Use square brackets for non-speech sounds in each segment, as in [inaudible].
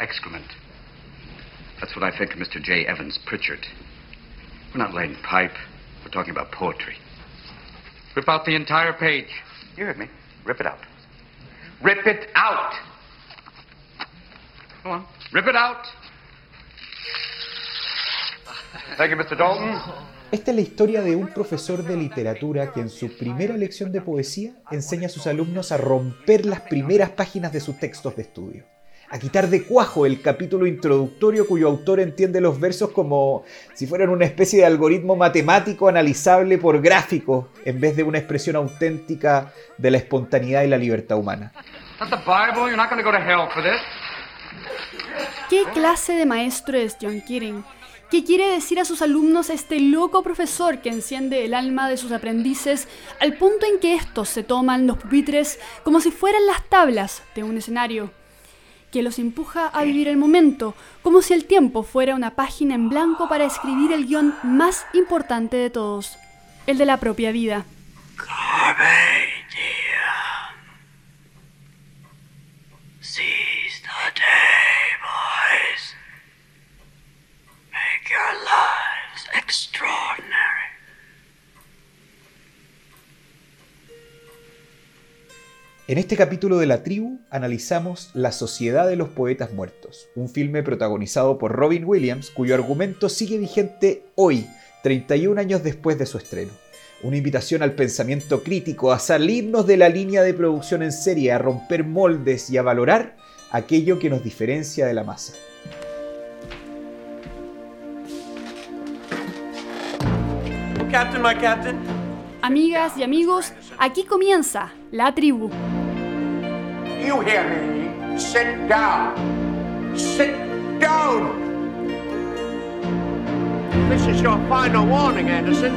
excrement. That's what I think of Mr. J. Evans Pritchard. We're not laying pipe. We're talking about poetry. Rip out the entire page. You heard me. Rip it out. Rip it out! Go on. Rip it out! Thank you, Mr. Dalton. Esta es la historia de un profesor de literatura que en su primera lección de poesía enseña a sus alumnos a romper las primeras páginas de sus textos de estudio a quitar de cuajo el capítulo introductorio cuyo autor entiende los versos como si fueran una especie de algoritmo matemático analizable por gráficos en vez de una expresión auténtica de la espontaneidad y la libertad humana. ¿Qué clase de maestro es John Keating? ¿Qué quiere decir a sus alumnos este loco profesor que enciende el alma de sus aprendices al punto en que estos se toman los pupitres como si fueran las tablas de un escenario? Que los empuja a vivir el momento, como si el tiempo fuera una página en blanco para escribir el guion más importante de todos, el de la propia vida. En este capítulo de La Tribu analizamos La Sociedad de los Poetas Muertos, un filme protagonizado por Robin Williams cuyo argumento sigue vigente hoy, 31 años después de su estreno. Una invitación al pensamiento crítico, a salirnos de la línea de producción en serie, a romper moldes y a valorar aquello que nos diferencia de la masa. Amigas y amigos, aquí comienza La Tribu. You hear me? Sit down. Sit down. This is your final warning, Anderson.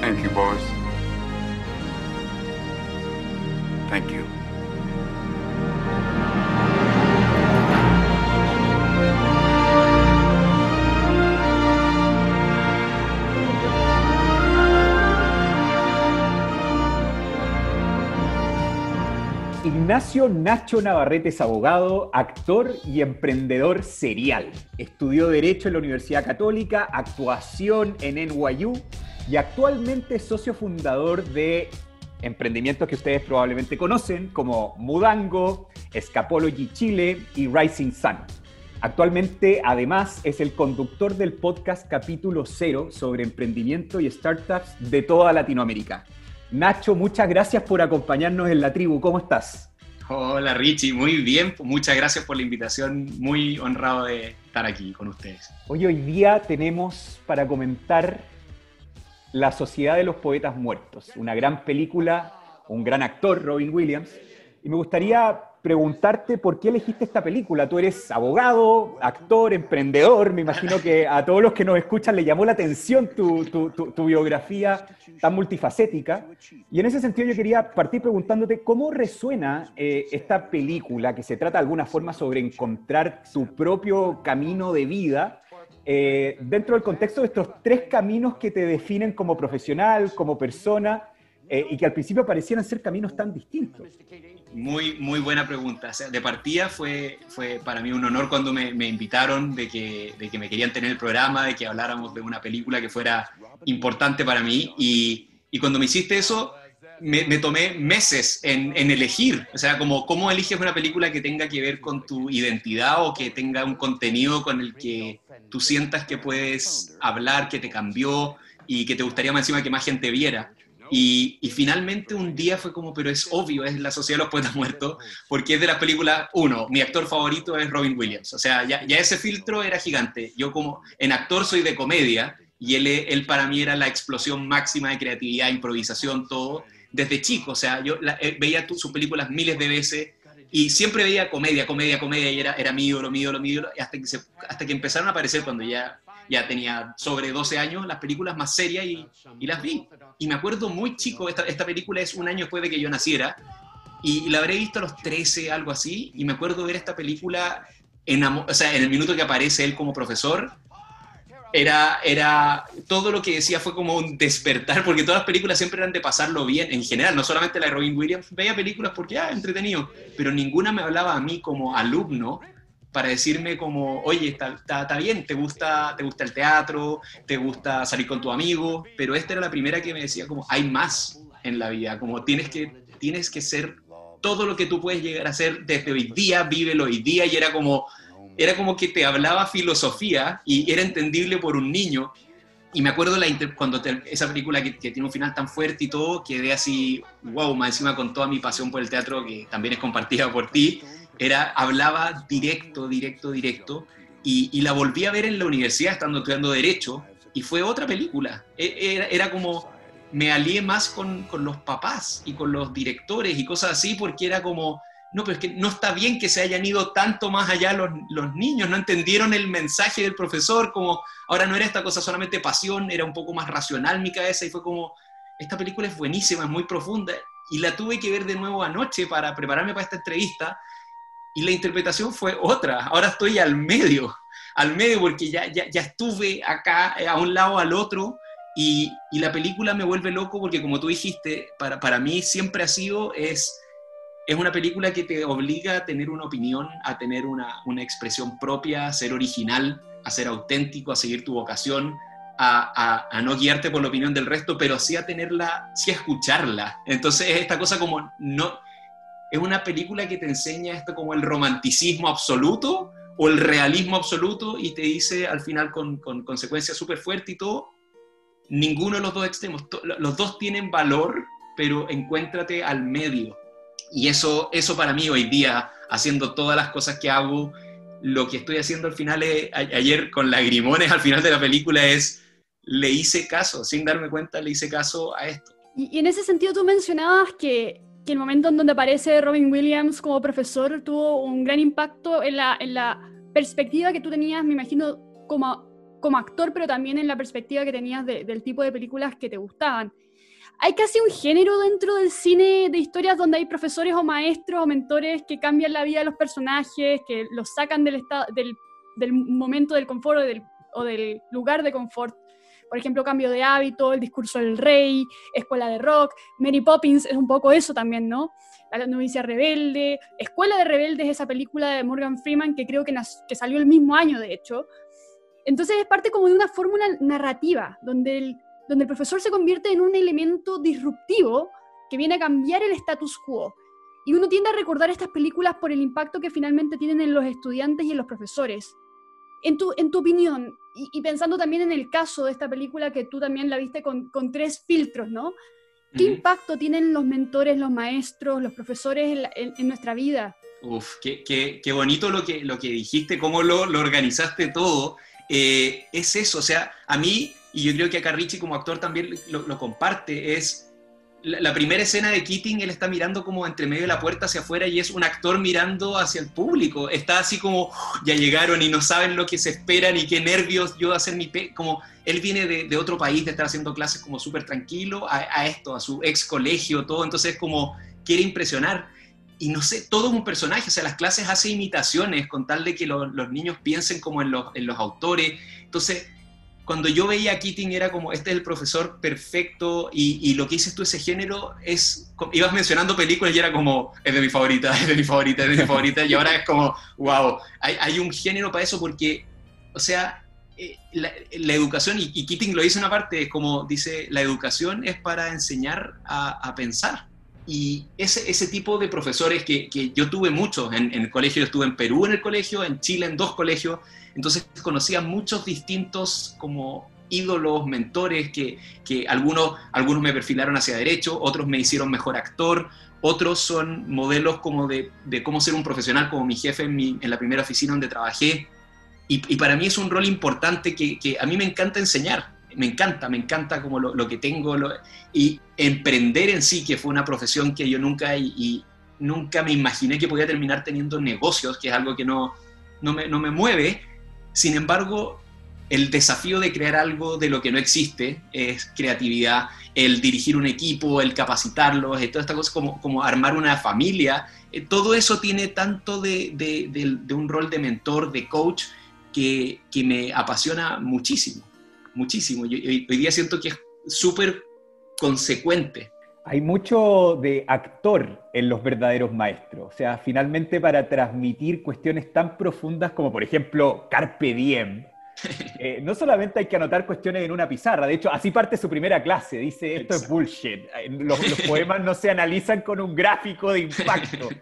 Thank you, boys. Thank you. Ignacio Nacho Navarrete es abogado, actor y emprendedor serial. Estudió Derecho en la Universidad Católica, actuación en NYU y actualmente es socio fundador de emprendimientos que ustedes probablemente conocen como Mudango, Escapology Chile y Rising Sun. Actualmente, además, es el conductor del podcast Capítulo Cero sobre emprendimiento y startups de toda Latinoamérica. Nacho, muchas gracias por acompañarnos en la tribu. ¿Cómo estás? Hola Richie, muy bien, muchas gracias por la invitación, muy honrado de estar aquí con ustedes. Hoy, hoy día tenemos para comentar La Sociedad de los Poetas Muertos, una gran película, un gran actor, Robin Williams, y me gustaría preguntarte por qué elegiste esta película. Tú eres abogado, actor, emprendedor. Me imagino que a todos los que nos escuchan le llamó la atención tu, biografía tan multifacética. Y en ese sentido yo quería partir preguntándote cómo resuena eh, esta película que se trata de alguna forma sobre encontrar tu propio camino de vida. Eh, dentro del contexto de estos tres caminos que te definen como profesional, como persona, eh, y que al principio parecieran ser caminos tan distintos. Muy, muy buena pregunta. de partida fue, fue para mí un honor cuando me, me invitaron de que, de que, me querían tener el programa, de que habláramos de una película que fuera importante para mí. Y, y cuando me hiciste eso, me, me tomé meses en, en, elegir. O sea, como cómo eliges una película que tenga que ver con tu identidad o que tenga un contenido con el que tú sientas que puedes hablar, que te cambió y que te gustaría más encima que más gente viera. Y, finalmente un día fue como, pero es obvio, es La Sociedad de los Poetas Muertos, porque es de las películas, uno, mi actor favorito es Robin Williams, o sea, ya, ya ese filtro era gigante. Yo como en actor soy de comedia y él, él para mí era la explosión máxima de creatividad, improvisación, todo, desde chico, o sea, yo eh, veía sus películas miles de veces y siempre veía comedia, comedia, comedia y era, era mi ídolo, mi ídolo, mi ídolo, hasta que, hasta que empezaron a aparecer cuando ya ya tenía sobre 12 años, las películas más serias y, y las vi. Y me acuerdo muy chico, esta, esta, película es un año después de que yo naciera, y, la habré visto a los 13, algo así, y me acuerdo ver esta película en, o sea, en el minuto que aparece él como profesor, era, era, todo lo que decía fue como un despertar, porque todas las películas siempre eran de pasarlo bien, en general, no solamente la de Robin Williams, veía películas porque, ah, entretenido, pero ninguna me hablaba a mí como alumno para decirme como, oye, está, bien, te gusta, te gusta el teatro, te gusta salir con tu amigo, pero esta era la primera que me decía como, hay más en la vida, como tienes que, tienes que ser todo lo que tú puedes llegar a ser desde hoy día, vívelo hoy día, y era como, era como que te hablaba filosofía y era entendible por un niño. Y me acuerdo la cuando esa película que, que, tiene un final tan fuerte y todo, quedé así, wow, más encima con toda mi pasión por el teatro, que también es compartida por ti, era, hablaba directo, directo, directo, y, la volví a ver en la universidad estando estudiando Derecho, y fue otra película. E, era, era como, me alié más con, con, los papás y con los directores y cosas así, porque era como, no, pero es que no está bien que se hayan ido tanto más allá los, los niños, no entendieron el mensaje del profesor, como ahora no era esta cosa solamente pasión, era un poco más racional mi cabeza, y fue como, esta película es buenísima, es muy profunda, y la tuve que ver de nuevo anoche para prepararme para esta entrevista, y la interpretación fue otra. Ahora estoy al medio, al medio porque ya, ya, ya estuve acá, eh, a un lado, al otro, y, y, la película me vuelve loco porque como tú dijiste, para, para mí siempre ha sido, es, es una película que te obliga a tener una opinión, a tener una, una expresión propia, a ser original, a ser auténtico, a seguir tu vocación, a, a, no guiarte por la opinión del resto, pero sí a tenerla, sí a escucharla. Entonces es esta cosa como, no, es una película que te enseña esto como el romanticismo absoluto o el realismo absoluto y te dice al final con, con consecuencias súper fuertes y todo, ninguno de los dos extremos, los dos tienen valor, pero encuéntrate al medio. Y eso, eso para mí hoy día, haciendo todas las cosas que hago, lo que estoy haciendo al final, es, ayer con lagrimones al final de la película es, le hice caso, sin darme cuenta, le hice caso a esto. Y, y en ese sentido tú mencionabas que que el momento en donde aparece Robin Williams como profesor tuvo un gran impacto en la, en la perspectiva que tú tenías, me imagino, como, como actor, pero también en la perspectiva que tenías del tipo de películas que te gustaban. Hay casi un género dentro del cine de historias donde hay profesores o maestros o mentores que cambian la vida de los personajes, que los sacan del, estado, del, del momento del confort o del, o del lugar de confort por ejemplo, Cambio de Hábito, El Discurso del Rey, Escuela de Rock, Mary Poppins es un poco eso también, ¿no? La novicia rebelde, Escuela de Rebeldes, esa película de Morgan Freeman que creo que, salió el mismo año, de hecho. Entonces es parte como de una fórmula narrativa, donde el, donde el profesor se convierte en un elemento disruptivo que viene a cambiar el status quo. Y uno tiende a recordar estas películas por el impacto que finalmente tienen en los estudiantes y en los profesores. En tu, en tu opinión, y, pensando también en el caso de esta película que tú también la viste con, con tres filtros, ¿no? ¿Qué impacto tienen los mentores, los maestros, los profesores en, en, nuestra vida? Uf, qué, qué, qué, bonito lo que, lo que dijiste, cómo lo, lo organizaste todo. Eh, es eso, o sea, a mí, y yo creo que acá Richie como actor también lo, lo comparte, es la, primera escena de Keating, él está mirando como entre medio de la puerta hacia afuera y es un actor mirando hacia el público. Está así como, ya llegaron y no saben lo que se esperan y qué nervios yo de hacer mi... Pe como él viene de, otro país, de estar haciendo clases como súper tranquilo, a, esto, a su ex colegio, todo. Entonces como quiere impresionar. Y no sé, todo es un personaje. O sea, las clases hace imitaciones con tal de que lo, los niños piensen como en los, en los autores. Entonces cuando yo veía a Keating era como, este es el profesor perfecto y, y, lo que dices tú, ese género, es, ibas mencionando películas y era como, es de mi favorita, es de mi favorita, es de mi favorita, y ahora es como, wow, hay, hay un género para eso porque, o sea, eh, la, educación, y, y, Keating lo dice una parte, es como dice, la educación es para enseñar a, a pensar. Y ese, ese tipo de profesores que, que yo tuve muchos en, el colegio, yo estuve en Perú en el colegio, en Chile en dos colegios, entonces conocía muchos distintos como ídolos, mentores, que, que algunos, algunos me perfilaron hacia derecho, otros me hicieron mejor actor, otros son modelos como de, de cómo ser un profesional, como mi jefe en, mi, en la primera oficina donde trabajé. Y, para mí es un rol importante que, a mí me encanta enseñar, me encanta, me encanta como lo, que tengo. Y emprender en sí, que fue una profesión que yo nunca, y, nunca me imaginé que podía terminar teniendo negocios, que es algo que no, no, me, no me mueve, sin embargo, el desafío de crear algo de lo que no existe es creatividad, el dirigir un equipo, el capacitarlos, toda esta cosa como, como armar una familia, eh, todo eso tiene tanto de, de, de, de, un rol de mentor, de coach, que, que me apasiona muchísimo, muchísimo. Yo, hoy, hoy día siento que es súper consecuente Hay mucho de actor en los verdaderos maestros. O sea, finalmente para transmitir cuestiones tan profundas como, por ejemplo, Carpe Diem, [laughs] eh, no solamente hay que anotar cuestiones en una pizarra, de hecho, así parte su primera clase, dice, esto es bullshit. Eh, los, los poemas no se analizan con un gráfico de impacto. [laughs]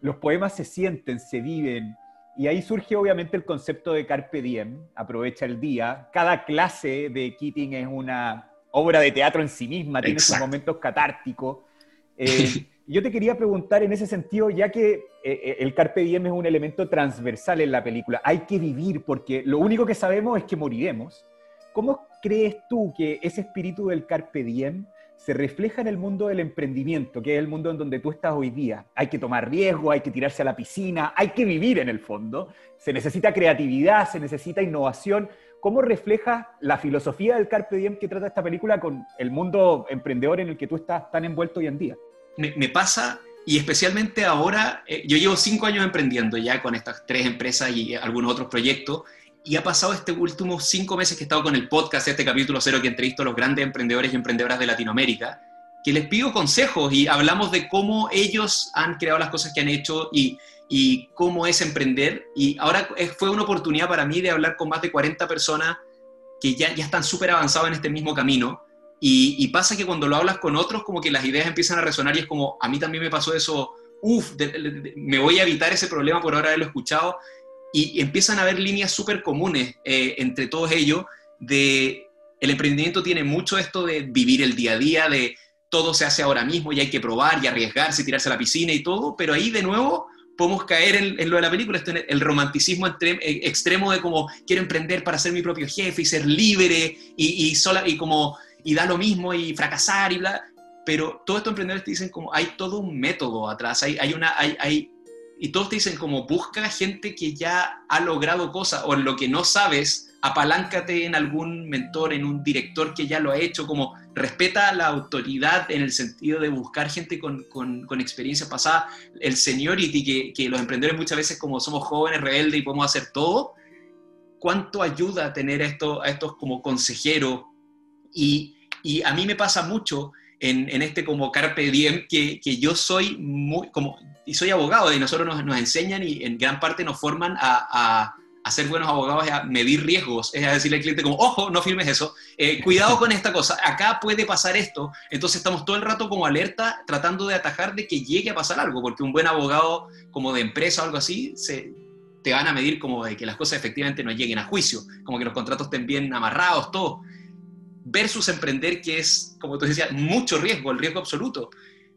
Los poemas se sienten, se viven, y ahí surge obviamente el concepto de carpe diem, aprovecha el día. Cada clase de Keating es una obra de teatro en sí misma, tiene sus momentos catárticos. [laughs] Eh, yo te quería preguntar en ese sentido, ya que eh, eh, el carpe diem es un elemento transversal en la película, hay que vivir porque lo único que sabemos es que moriremos. ¿Cómo crees tú que ese espíritu del carpe diem se refleja en el mundo del emprendimiento, que es el mundo en donde tú estás hoy día. Hay que tomar riesgo, hay que tirarse a la piscina, hay que vivir en el fondo. Se necesita creatividad, se necesita innovación. ¿Cómo refleja la filosofía del Carpe Diem que trata esta película con el mundo emprendedor en el que tú estás tan envuelto hoy en día? Me, pasa, y especialmente ahora, eh, yo llevo cinco años emprendiendo ya con estas tres empresas y algunos otros proyectos, y ha pasado este últimos cinco meses que he estado con el podcast, este capítulo cero que entrevisto a los grandes emprendedores y emprendedoras de Latinoamérica, que les pido consejos y hablamos de cómo ellos han creado las cosas que han hecho y, cómo es emprender. Y ahora fue una oportunidad para mí de hablar con más de 40 personas que ya, están súper avanzados en este mismo camino. Y, y, pasa que cuando lo hablas con otros, como que las ideas empiezan a resonar y es como, a mí también me pasó eso, uff, me voy a evitar ese problema por ahora haberlo escuchado y empiezan a haber líneas súper comunes eh, entre todos ellos de el emprendimiento tiene mucho esto de vivir el día a día, de todo se hace ahora mismo y hay que probar y arriesgarse, tirarse a la piscina y todo, pero ahí de nuevo podemos caer en, lo de la película, esto el romanticismo eh, extremo de como quiero emprender para ser mi propio jefe y ser libre y, y, sola, y como y da lo mismo y fracasar y bla, pero todos estos emprendedores te dicen como hay todo un método atrás, hay, hay una, hay, hay y todos te dicen como busca gente que ya ha logrado cosas o en lo que no sabes, apaláncate en algún mentor, en un director que ya lo ha hecho, como respeta la autoridad en el sentido de buscar gente con, con, experiencia pasada, el seniority que, que los emprendedores muchas veces como somos jóvenes, rebeldes y podemos hacer todo, cuánto ayuda a tener esto, a estos como consejeros y, y a mí me pasa mucho en, en, este como carpe diem que, que yo soy muy, como y soy abogado y nosotros nos, nos, enseñan y en gran parte nos forman a, a, ser buenos abogados, a medir riesgos, es a decirle al cliente como, ojo, no firmes eso, eh, cuidado con esta cosa, acá puede pasar esto, entonces estamos todo el rato como alerta tratando de atajar de que llegue a pasar algo, porque un buen abogado como de empresa o algo así, se, te van a medir como de que las cosas efectivamente no lleguen a juicio, como que los contratos estén bien amarrados, todo, versus emprender que es, como tú decías, mucho riesgo, el riesgo absoluto,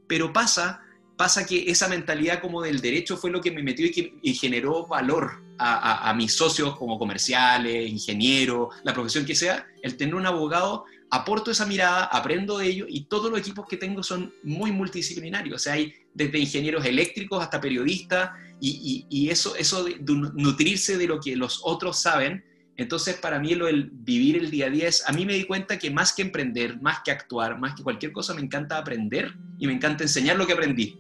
pero pasa pasa que esa mentalidad como del derecho fue lo que me metió y, que, generó valor a, mis socios como comerciales, ingenieros, la profesión que sea, el tener un abogado, aporto esa mirada, aprendo de ello y todos los equipos que tengo son muy multidisciplinarios, o sea, hay desde ingenieros eléctricos hasta periodistas y, eso, eso de nutrirse de lo que los otros saben, entonces, para mí lo del vivir el día a día es, a mí me di cuenta que más que emprender, más que actuar, más que cualquier cosa, me encanta aprender y me encanta enseñar lo que aprendí.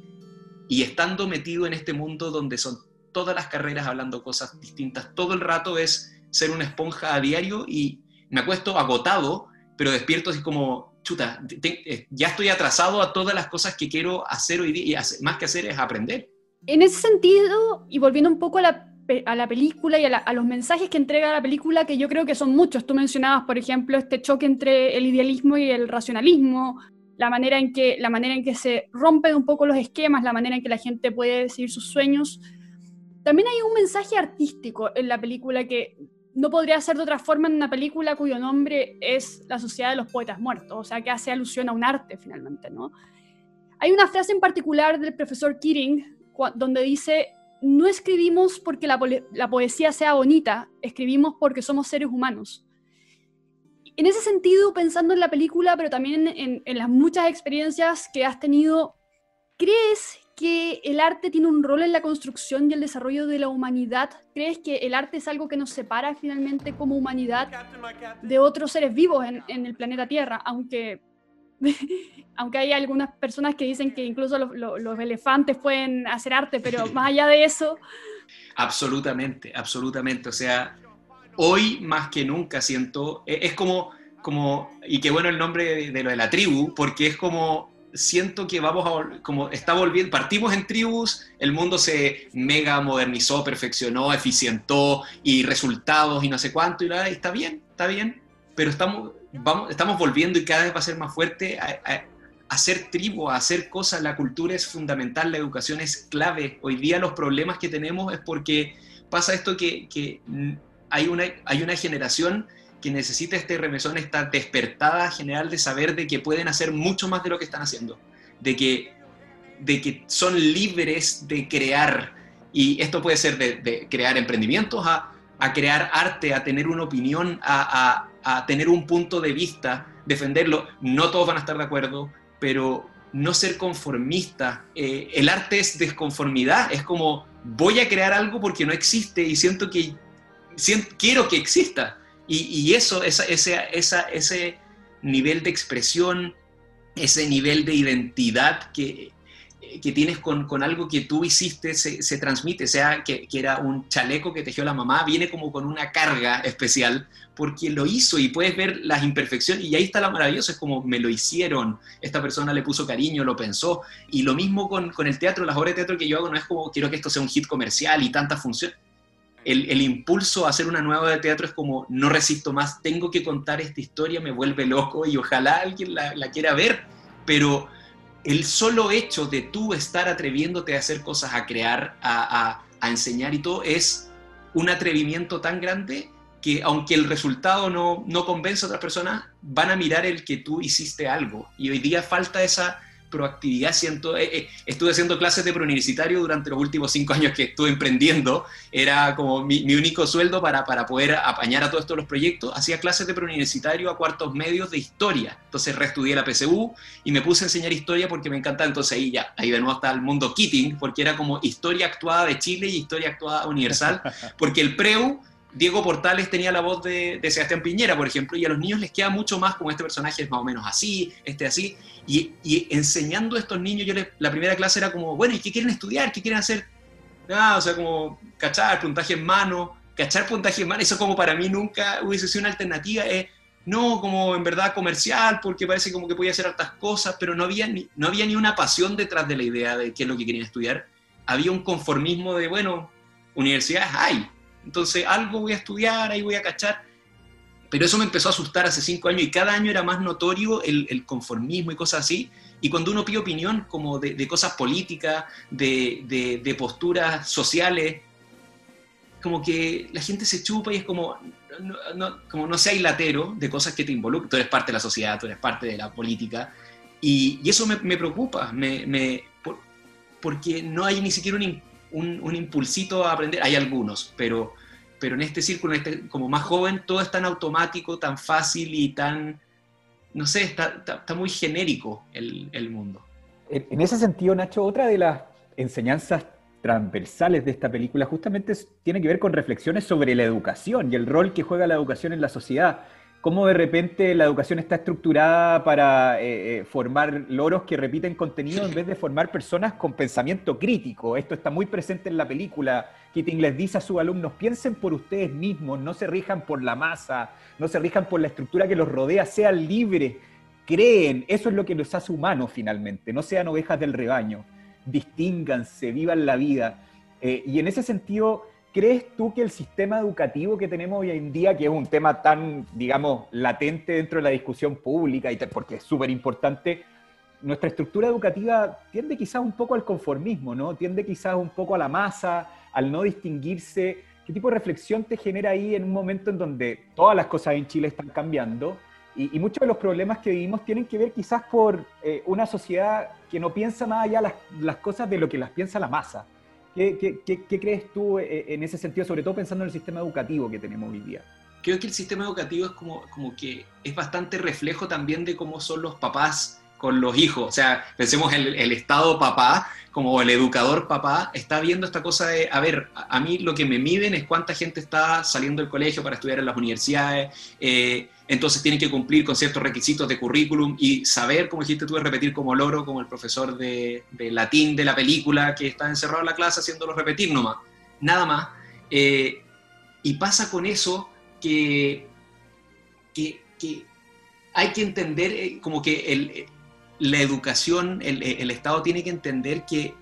Y estando metido en este mundo donde son todas las carreras hablando cosas distintas, todo el rato es ser una esponja a diario y me acuesto agotado, pero despierto así como, chuta, eh, ya estoy atrasado a todas las cosas que quiero hacer hoy día y más que hacer es aprender. En ese sentido, y volviendo un poco a la a la película y a, los mensajes que entrega la película, que yo creo que son muchos. Tú mencionabas, por ejemplo, este choque entre el idealismo y el racionalismo, la manera en que, la manera en que se rompen un poco los esquemas, la manera en que la gente puede seguir sus sueños. También hay un mensaje artístico en la película que no podría ser de otra forma en una película cuyo nombre es La Sociedad de los Poetas Muertos, o sea, que hace alusión a un arte finalmente, ¿no? Hay una frase en particular del profesor Keating donde dice, no escribimos porque la, poesía sea bonita, escribimos porque somos seres humanos. En ese sentido, pensando en la película, pero también en, las muchas experiencias que has tenido, ¿crees que el arte tiene un rol en la construcción y el desarrollo de la humanidad? ¿Crees que el arte es algo que nos separa finalmente como humanidad de otros seres vivos en el planeta Tierra? Aunque [laughs] aunque hay algunas personas que dicen que incluso los, elefantes pueden hacer arte, pero [laughs] más allá de eso... Absolutamente, absolutamente. O sea, hoy más que nunca siento, e, es como, como y qué bueno el nombre de, lo de la tribu, porque es como siento que vamos a, como está volviendo, partimos en tribus, el mundo se mega modernizó, perfeccionó, eficientó y resultados y no sé cuánto, y la, está bien, está bien, pero estamos, vamos, estamos volviendo y cada vez va a ser más fuerte a, hacer tribu, a hacer cosas, la cultura es fundamental, la educación es clave. Hoy día los problemas que tenemos es porque pasa esto que, que hay, una, hay una generación que necesita este remesón, esta despertada general de saber de que pueden hacer mucho más de lo que están haciendo, de que, de que son libres de crear, y esto puede ser de, crear emprendimientos a, a, crear arte, a tener una opinión, a, a, tener un punto de vista, defenderlo. No todos van a estar de acuerdo, pero no ser conformista. Eh, el arte es desconformidad, es como voy a crear algo porque no existe y siento que quiero que exista. Y, eso, esa, esa, ese nivel de expresión, ese nivel de identidad que, que tienes con, con, algo que tú hiciste se, se transmite, sea que, que, era un chaleco que tejió la mamá, viene como con una carga especial porque lo hizo y puedes ver las imperfecciones y ahí está lo maravilloso, es como me lo hicieron, esta persona le puso cariño, lo pensó y lo mismo con, con el teatro, las obras de teatro que yo hago no es como quiero que esto sea un hit comercial y tanta función, el, impulso a hacer una nueva de teatro es como, no resisto más, tengo que contar esta historia, me vuelve loco y ojalá alguien la, quiera ver, pero el solo hecho de tú estar atreviéndote a hacer cosas, a crear, a, a, enseñar y todo, es un atrevimiento tan grande que aunque el resultado no, no convence a otras personas, van a mirar el que tú hiciste algo. Y hoy día falta esa proactividad. Siento, eh, eh, estuve haciendo clases de preuniversitario durante los últimos cinco años que estuve emprendiendo. Era como mi, único sueldo para, para, poder apañar a todos estos los proyectos. Hacía clases de preuniversitario a cuartos medios de historia. Entonces reestudié la PSU y me puse a enseñar historia porque me encantaba. Entonces ahí ya, ahí de nuevo está el mundo Keating, porque era como historia actuada de Chile y historia actuada universal. Porque el PREU Diego Portales tenía la voz de, Sebastián Piñera, por ejemplo, y a los niños les queda mucho más como este personaje es más o menos así, este así, y, enseñando a estos niños, yo la primera clase era como, bueno, ¿y qué quieren estudiar? ¿Qué quieren hacer? Nada, o sea, como cachar, puntaje en mano, cachar puntaje en mano, eso como para mí nunca hubiese sido una alternativa, eh, no como en verdad comercial, porque parece como que podía hacer hartas cosas, pero no había, ni, no había ni una pasión detrás de la idea de qué es lo que querían estudiar, había un conformismo de, bueno, universidades hay, entonces, algo voy a estudiar, ahí voy a cachar. Pero eso me empezó a asustar hace cinco años y cada año era más notorio el, conformismo y cosas así. Y cuando uno pide opinión como de, cosas políticas, de, posturas sociales, como que la gente se chupa y es como no, como no sea latero de cosas que te involucran. Tú eres parte de la sociedad, tú eres parte de la política. Y, eso me, preocupa, me, porque no hay ni siquiera un un, impulsito a aprender, hay algunos, pero, pero en este círculo, este, como más joven, todo es tan automático, tan fácil y tan, no sé, está, está, muy genérico el, el mundo. En ese sentido, Nacho, otra de las enseñanzas transversales de esta película justamente tiene que ver con reflexiones sobre la educación y el rol que juega la educación en la sociedad cómo de repente la educación está estructurada para eh, eh, formar loros que repiten contenido en vez de formar personas con pensamiento crítico. Esto está muy presente en la película. Keating les dice a sus alumnos, piensen por ustedes mismos, no se rijan por la masa, no se rijan por la estructura que los rodea, sean libres, creen, eso es lo que los hace humanos finalmente, no sean ovejas del rebaño, distínganse, vivan la vida. Eh, y en ese sentido ¿Crees tú que el sistema educativo que tenemos hoy en día, que es un tema tan, digamos, latente dentro de la discusión pública, y porque es súper importante, nuestra estructura educativa tiende quizás un poco al conformismo, ¿no? Tiende quizás un poco a la masa, al no distinguirse. ¿Qué tipo de reflexión te genera ahí en un momento en donde todas las cosas en Chile están cambiando? Y, muchos de los problemas que vivimos tienen que ver quizás por eh, una sociedad que no piensa más allá las, las cosas de lo que las piensa la masa. ¿Qué, crees tú eh, en ese sentido, sobre todo pensando en el sistema educativo que tenemos hoy día? Creo que el sistema educativo es como, como que es bastante reflejo también de cómo son los papás con los hijos. O sea, pensemos el, el Estado papá, como el educador papá, está viendo esta cosa de, a ver, a, mí lo que me miden es cuánta gente está saliendo del colegio para estudiar en las universidades, eh, entonces tienen que cumplir con ciertos requisitos de currículum y saber, como dijiste tú, repetir como loro, como el profesor de, latín de la película que está encerrado en la clase haciéndolo repetir nomás, nada más. Eh, y pasa con eso que, que, hay que entender eh, como que el, la educación, el, el Estado tiene que entender que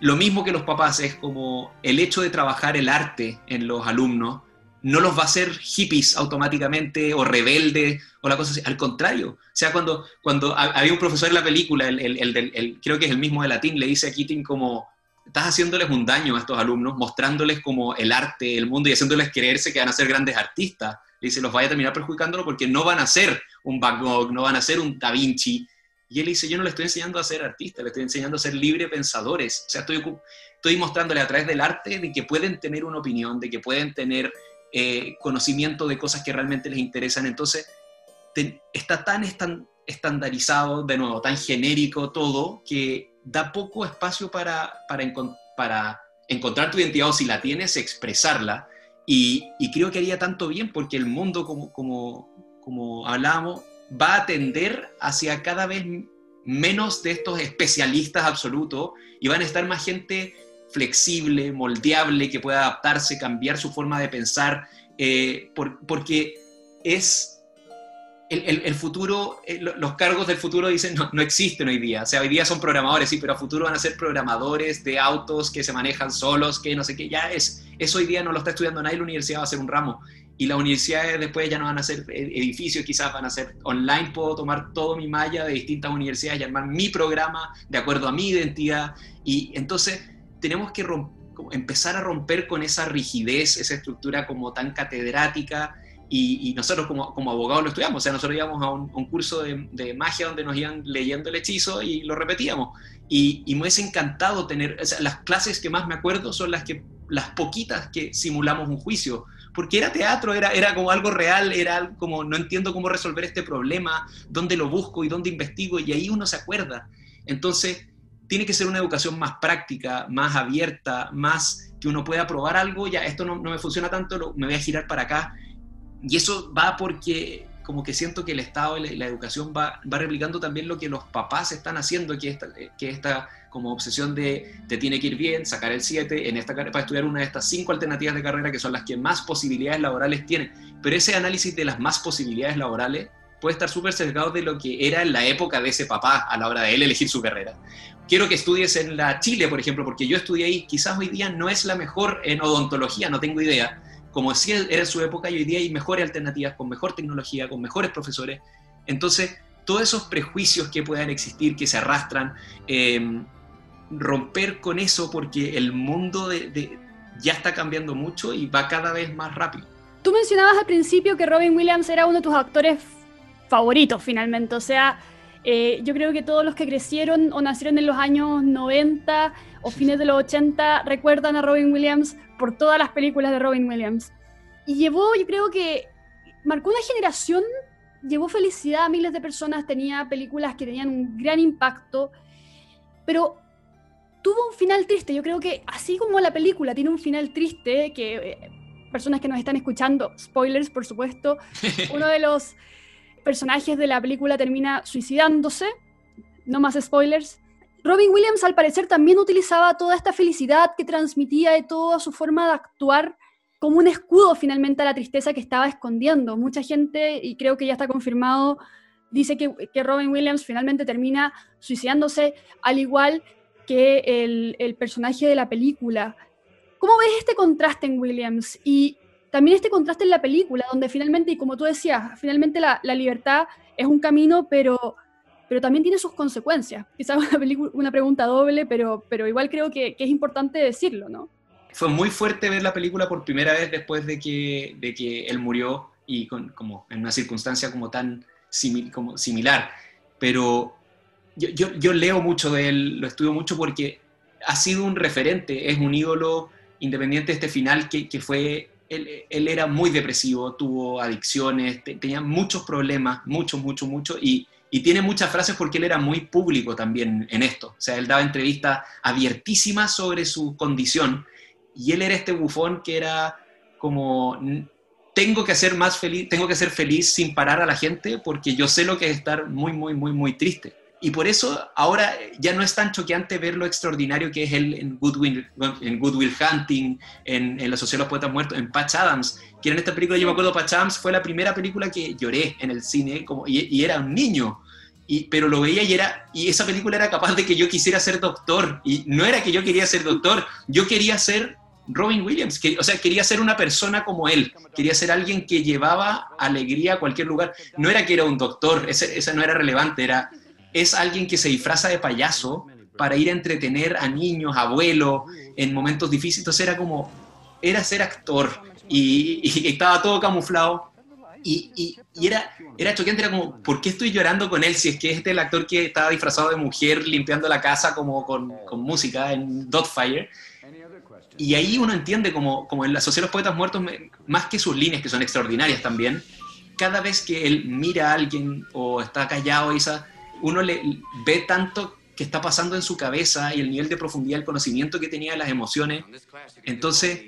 lo mismo que los papás es como el hecho de trabajar el arte en los alumnos no los va a hacer hippies automáticamente o rebeldes o la cosa así. Al contrario, o sea, cuando, cuando había un profesor en la película, el, el, creo que es el mismo de latín, le dice a Keating como, estás haciéndoles un daño a estos alumnos, mostrándoles como el arte, el mundo y haciéndoles creerse que van a ser grandes artistas. Le dice, los vaya a terminar perjudicándolo porque no van a ser un Van Gogh, no van a ser un Da Vinci, y él dice, yo no le estoy enseñando a ser artista, le estoy enseñando a ser libre pensadores. O sea, estoy, estoy mostrándole a través del arte de que pueden tener una opinión, de que pueden tener eh, conocimiento de cosas que realmente les interesan. Entonces, está tan estandarizado, de nuevo, tan genérico todo, que da poco espacio para, para, para encontrar tu identidad o si la tienes, expresarla. Y, y, creo que haría tanto bien porque el mundo, como, como, como hablábamos, va a tender hacia cada vez menos de estos especialistas absolutos y van a estar más gente flexible, moldeable, que pueda adaptarse, cambiar su forma de pensar, eh, porque es el, futuro, eh, los cargos del futuro dicen no, no, existen hoy día. O sea, hoy día son programadores, sí, pero a futuro van a ser programadores de autos que se manejan solos, que no sé qué. Ya es, eso hoy día no lo está estudiando nadie, la universidad va a ser un ramo y las universidades después ya no van a ser edificios, quizás van a ser online, puedo tomar todo mi malla de distintas universidades y armar mi programa de acuerdo a mi identidad. Y entonces tenemos que empezar a romper con esa rigidez, esa estructura como tan catedrática. Y, nosotros como, como, abogados lo estudiamos, o sea, nosotros íbamos a un, curso de, magia donde nos iban leyendo el hechizo y lo repetíamos. Y, y me hubiese encantado tener, las clases que más me acuerdo son las que las poquitas que simulamos un juicio, porque era teatro, era, era como algo real, era como no entiendo cómo resolver este problema, dónde lo busco y dónde investigo, y ahí uno se acuerda. Entonces, tiene que ser una educación más práctica, más abierta, más que uno pueda probar algo, ya esto no, me funciona tanto, me voy a girar para acá. Y eso va porque como que siento que el Estado y la, educación va, va, replicando también lo que los papás están haciendo, que esta, que esta como obsesión de te tiene que ir bien, sacar el 7 en esta para estudiar una de estas cinco alternativas de carrera que son las que más posibilidades laborales tienen. Pero ese análisis de las más posibilidades laborales puede estar súper sesgado de lo que era en la época de ese papá a la hora de él elegir su carrera. Quiero que estudies en la Chile, por ejemplo, porque yo estudié ahí, quizás hoy día no es la mejor en odontología, no tengo idea, como decía era en su época, y hoy día hay mejores alternativas, con mejor tecnología, con mejores profesores. Entonces, todos esos prejuicios que puedan existir, que se arrastran, eh, romper con eso porque el mundo de, ya está cambiando mucho y va cada vez más rápido. Tú mencionabas al principio que Robin Williams era uno de tus actores favoritos finalmente, o sea, eh, yo creo que todos los que crecieron o nacieron en los años 90 o fines de los 80 recuerdan a Robin Williams por todas las películas de Robin Williams. Y llevó, yo creo que marcó una generación, llevó felicidad a miles de personas, tenía películas que tenían un gran impacto, pero tuvo un final triste. Yo creo que así como la película tiene un final triste, que eh, personas que nos están escuchando, spoilers por supuesto, [laughs] uno de los personajes de la película termina suicidándose, no más spoilers. Robin Williams al parecer también utilizaba toda esta felicidad que transmitía de toda su forma de actuar como un escudo finalmente a la tristeza que estaba escondiendo. Mucha gente, y creo que ya está confirmado, dice que, que Robin Williams finalmente termina suicidándose, al igual que el, personaje de la película. ¿Cómo ves este contraste en Williams? Y también este contraste en la película, donde finalmente, y como tú decías, finalmente la, la libertad es un camino, pero, pero también tiene sus consecuencias. Quizás [laughs] una, una pregunta doble, pero, pero igual creo que, que, es importante decirlo, ¿no? Fue muy fuerte ver la película por primera vez después de que, de que él murió y con, como en una circunstancia como tan como similar. Pero yo, yo, yo leo mucho de él, lo estudio mucho porque ha sido un referente, es un ídolo independiente de este final que, que fue él, era muy depresivo, tuvo adicciones, tenía muchos problemas, muchos, muchos, muchos, y, y, tiene muchas frases porque él era muy público también en esto. O sea, él daba entrevistas abiertísimas sobre su condición, y él era este bufón que era como, tengo que ser más feliz, tengo que ser feliz sin parar a la gente porque yo sé lo que es estar muy, muy, muy, muy triste. Y por eso ahora ya no es tan choqueante ver lo extraordinario que es él en Goodwill, en Goodwill Hunting, en, en Los Sociólogos Poetas Muertos, en Patch Adams, que en esta película, yo me acuerdo, Patch Adams fue la primera película que lloré en el cine como, y, y era un niño. y, pero lo veía y era, y esa película era capaz de que yo quisiera ser doctor, y no era que yo quería ser doctor, yo quería ser Robin Williams, que, o sea, quería ser una persona como él, quería ser alguien que llevaba alegría a cualquier lugar, no era que era un doctor, ese, esa no era relevante, era, es alguien que se disfraza de payaso para ir a entretener a niños, abuelos, en momentos difíciles, entonces era como, era ser actor, y, y estaba todo camuflado, y, era, era choqueante, era como, ¿por qué estoy llorando con él si es que este es el actor que estaba disfrazado de mujer limpiando la casa como con, con música en Dotfire? Y ahí uno entiende como, como en la Sociedad de los Poetas Muertos, más que sus líneas, que son extraordinarias también, cada vez que él mira a alguien o está callado, esa, uno le ve tanto que está pasando en su cabeza y el nivel de profundidad, el conocimiento que tenía de las emociones. Entonces,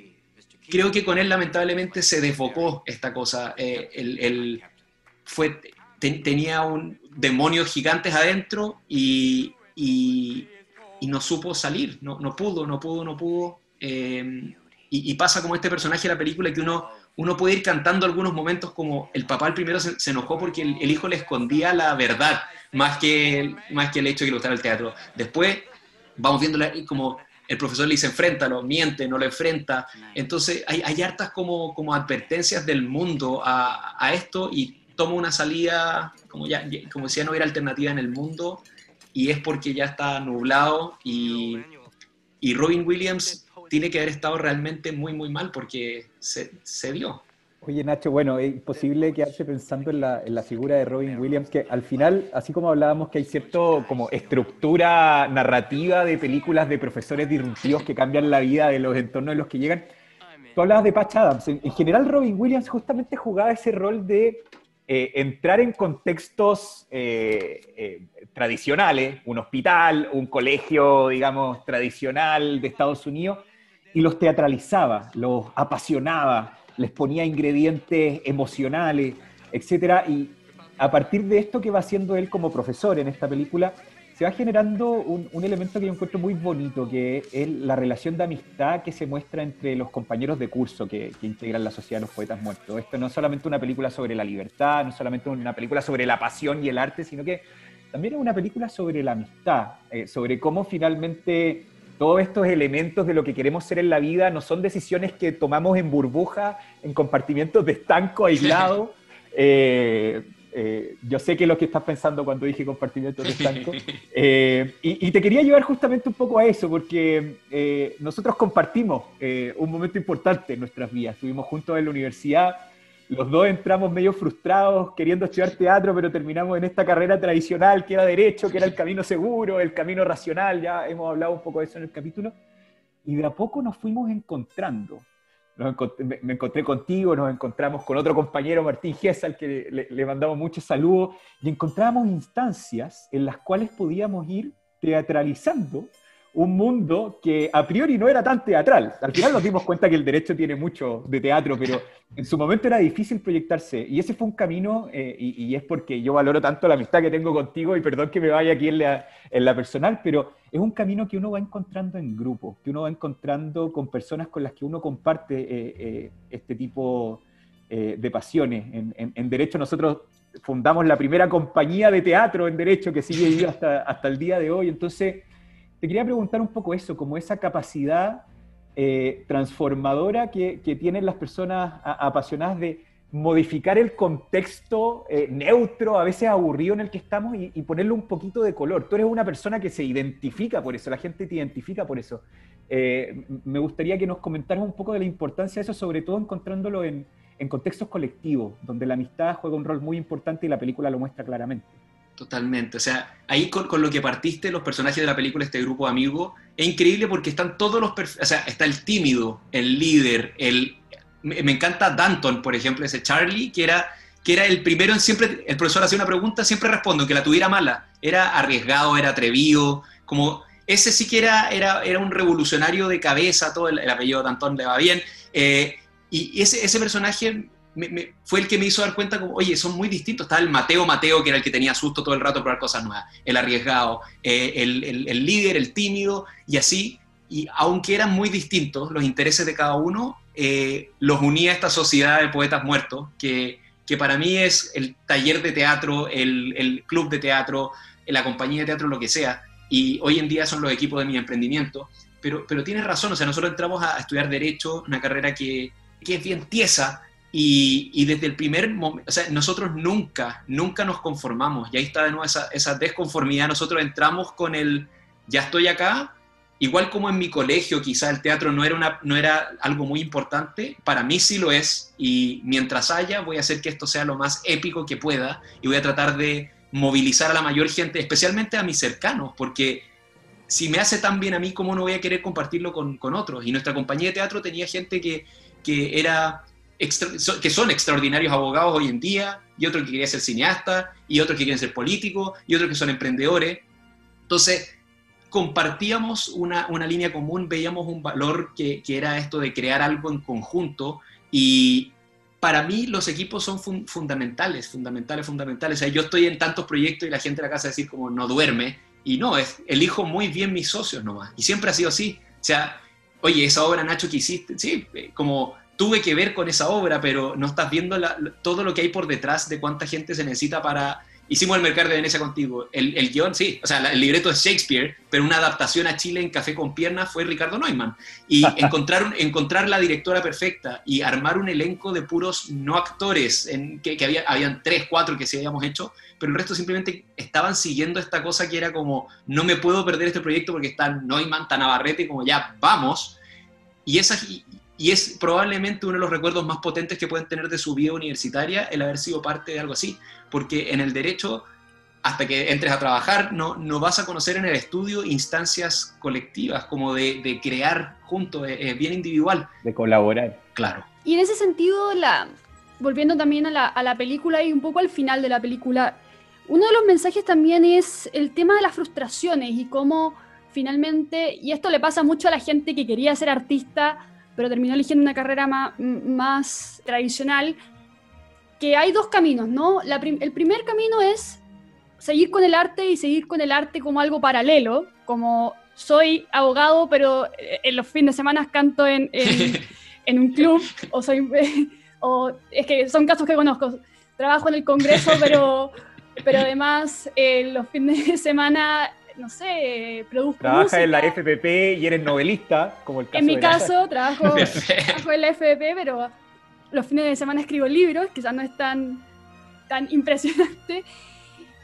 creo que con él lamentablemente se desbocó esta cosa. Eh, él, fue, tenía un demonios gigantes adentro y, y, no supo salir, no, pudo, no pudo, no pudo. Eh, y, pasa como este personaje de la película que uno, uno puede ir cantando algunos momentos como el papá el primero se, enojó porque el, hijo le escondía la verdad, más que, más que el hecho de que le gustara el teatro. Después vamos viendo como el profesor le dice enfréntalo, miente, no lo enfrenta. Entonces hay, hay hartas como, como advertencias del mundo a, a, esto y toma una salida, como, ya, como ya no hubiera alternativa en el mundo, y es porque ya está nublado y, y Robin Williams tiene que haber estado realmente muy, muy mal porque se, se dio. Oye, Nacho, bueno, es imposible quedarse pensando en la, figura de Robin Williams, que al final, así como hablábamos que hay cierto como estructura narrativa de películas de profesores disruptivos que cambian la vida de los entornos en los que llegan, tú hablabas de Patch Adams. En, general, Robin Williams justamente jugaba ese rol de eh, entrar en contextos eh, eh, tradicionales, un hospital, un colegio, digamos, tradicional de Estados Unidos, y los teatralizaba, los apasionaba les ponía ingredientes emocionales, etcétera, y a partir de esto que va haciendo él como profesor en esta película, se va generando un, elemento que yo encuentro muy bonito, que es la relación de amistad que se muestra entre los compañeros de curso que, integran la Sociedad de los Poetas Muertos. Esto no es solamente una película sobre la libertad, no es solamente una película sobre la pasión y el arte, sino que también es una película sobre la amistad, eh, sobre cómo finalmente todos estos elementos de lo que queremos ser en la vida no son decisiones que tomamos en burbuja, en compartimientos de estanco aislados. [laughs] Eh, eh, yo sé que es lo que estás pensando cuando dije compartimientos de estanco. [laughs] Eh, y, te quería llevar justamente un poco a eso, porque nosotros compartimos un momento importante en nuestras vidas. Estuvimos juntos en la universidad, los dos entramos medio frustrados queriendo estudiar teatro, pero terminamos en esta carrera tradicional que era derecho, que era el camino seguro, el camino racional, ya hemos hablado un poco de eso en el capítulo, y de a poco nos fuimos encontrando. me, encontré contigo, nos encontramos con otro compañero, Martín Gesa, al que le, le mandamos muchos saludos, y encontramos instancias en las cuales podíamos ir teatralizando un mundo que a priori no era tan teatral. Al final nos dimos cuenta que el derecho tiene mucho de teatro, pero en su momento era difícil proyectarse. Y ese fue un camino, eh, y, es porque yo valoro tanto la amistad que tengo contigo, y perdón que me vaya aquí en la, en la personal, pero es un camino que uno va encontrando en grupo, que uno va encontrando con personas con las que uno comparte eh, eh, este tipo de pasiones. En, Derecho nosotros fundamos la primera compañía de teatro en Derecho que sigue viva hasta, hasta el día de hoy, entonces te quería preguntar un poco eso, como esa capacidad eh, transformadora que, tienen las personas apasionadas de modificar el contexto eh, neutro, a veces aburrido en el que estamos y, ponerle un poquito de color. Tú eres una persona que se identifica por eso, la gente te identifica por eso. Eh, me gustaría que nos comentaras un poco de la importancia de eso, sobre todo encontrándolo en contextos colectivos, donde la amistad juega un rol muy importante y la película lo muestra claramente. Totalmente. O sea, ahí con, lo que partiste, los personajes de la película, este grupo de amigos, es increíble porque están todos los... O sea, está el tímido, el líder, el... Me, encanta Danton, por ejemplo, ese Charlie, que era, que era el primero en siempre... El profesor hacía una pregunta, siempre respondo, que la tuviera mala. Era arriesgado, era atrevido, como... Ese sí que era, era, era un revolucionario de cabeza, todo el, apellido de Danton le va bien. Eh, y ese, ese personaje fue el que me hizo dar cuenta como, oye, son muy distintos. Estaba el Mateo Mateo, que era el que tenía susto todo el rato por probar cosas nuevas, el arriesgado, eh, el, el, líder, el tímido, y así. Y aunque eran muy distintos los intereses de cada uno, eh, los unía esta sociedad de poetas muertos que, que para mí es el taller de teatro, el, el club de teatro, la compañía de teatro, lo que sea, y hoy en día son los equipos de mi emprendimiento, pero, pero tienes razón, o sea, nosotros entramos a, estudiar Derecho, una carrera que, que es bien tiesa, y, y, desde el primer momento, o sea, nosotros nunca, nunca nos conformamos, y ahí está de nuevo esa, esa desconformidad, nosotros entramos con el, ya estoy acá, igual como en mi colegio quizá el teatro no era, una, no era algo muy importante, para mí sí lo es, y mientras haya voy a hacer que esto sea lo más épico que pueda, y voy a tratar de movilizar a la mayor gente, especialmente a mis cercanos, porque si me hace tan bien a mí, ¿cómo no voy a querer compartirlo con, con otros? Y nuestra compañía de teatro tenía gente que, que era que son extraordinarios abogados hoy en día, y otros que querían ser cineasta, y otros que quieren ser políticos, y otros que son emprendedores. Entonces, compartíamos una, una línea común, veíamos un valor que, que, era esto de crear algo en conjunto, y para mí los equipos son fundamentales, fundamentales, fundamentales. O sea, yo estoy en tantos proyectos y la gente de la casa decir como no duerme, y no, es, elijo muy bien mis socios nomás, y siempre ha sido así. O sea, oye, esa obra, Nacho, que hiciste, sí, eh, como tuve que ver con esa obra, pero no estás viendo todo lo que hay por detrás de cuánta gente se necesita para... Hicimos el Mercado de Venecia contigo. El, el guion, sí, o sea, el libreto es Shakespeare, pero una adaptación a Chile en Café con Piernas fue Ricardo Neumann. Y [laughs] encontrar, encontrar la directora perfecta y armar un elenco de puros no actores, en, que, que había, habían tres, cuatro que sí habíamos hecho, pero el resto simplemente estaban siguiendo esta cosa que era como, no me puedo perder este proyecto porque está Neumann, está Navarrete, como ya, vamos. Y, esa, y es probablemente uno de los recuerdos más potentes que pueden tener de su vida universitaria el haber sido parte de algo así, porque en el derecho, hasta que entres a trabajar, no, no vas a conocer en el estudio instancias colectivas, como de, de crear juntos, es, bien individual. De colaborar. Claro. Y en ese sentido, la, volviendo también a la, a la película y un poco al final de la película, uno de los mensajes también es el tema de las frustraciones y cómo finalmente, y esto le pasa mucho a la gente que quería ser artista, pero terminó eligiendo una carrera más, más tradicional, que hay dos caminos, ¿no? el primer camino es seguir con el arte y seguir con el arte como algo paralelo, como soy abogado, pero eh, en los fines de semana canto en, en, [laughs] un club, o soy, [laughs] o es que son casos que conozco, trabajo en el Congreso, pero, pero además en los fines de semana no sé, produzco Trabajas en la FPP y eres novelista, como el caso En mi caso, [laughs] trabajo, en la FPP, pero los fines de semana escribo libros, quizás no es tan, tan impresionante.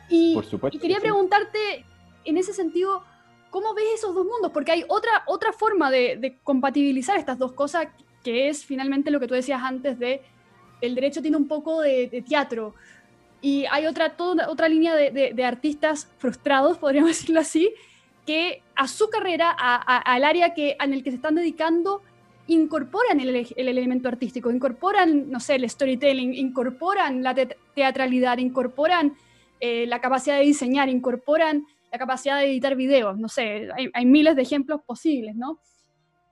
Y, Por supuesto, y quería preguntarte, en ese sentido, ¿cómo ves esos dos mundos? Porque hay otra, otra forma de, de compatibilizar estas dos cosas, que es finalmente lo que tú decías antes de el derecho tiene un poco de, de teatro, y hay otra, toda otra línea de, artistas frustrados, [laughs] podríamos decirlo así, que a su carrera, al área que, en el que se están dedicando, incorporan el, elemento artístico, incorporan, no sé, el storytelling, incorporan la teatralidad, incorporan eh, la capacidad de diseñar, incorporan la capacidad de editar videos, no sé, hay, hay miles de ejemplos posibles, ¿no?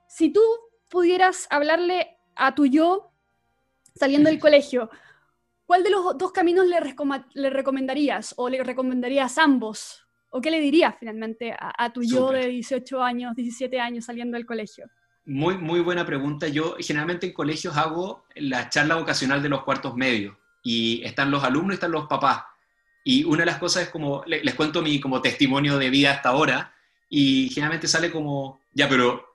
Si tú pudieras hablarle a tu yo saliendo del colegio, ¿Cuál de los dos caminos le, recomendarías o le recomendarías ambos? ¿O qué le dirías finalmente a, tu yo de 18 años, 17 años saliendo del colegio? Muy, muy buena pregunta. Yo generalmente en colegios hago la charla vocacional de los cuartos medios y están los alumnos y están los papás. Y una de las cosas es como, les, cuento mi como testimonio de vida hasta ahora y generalmente sale como, ya, pero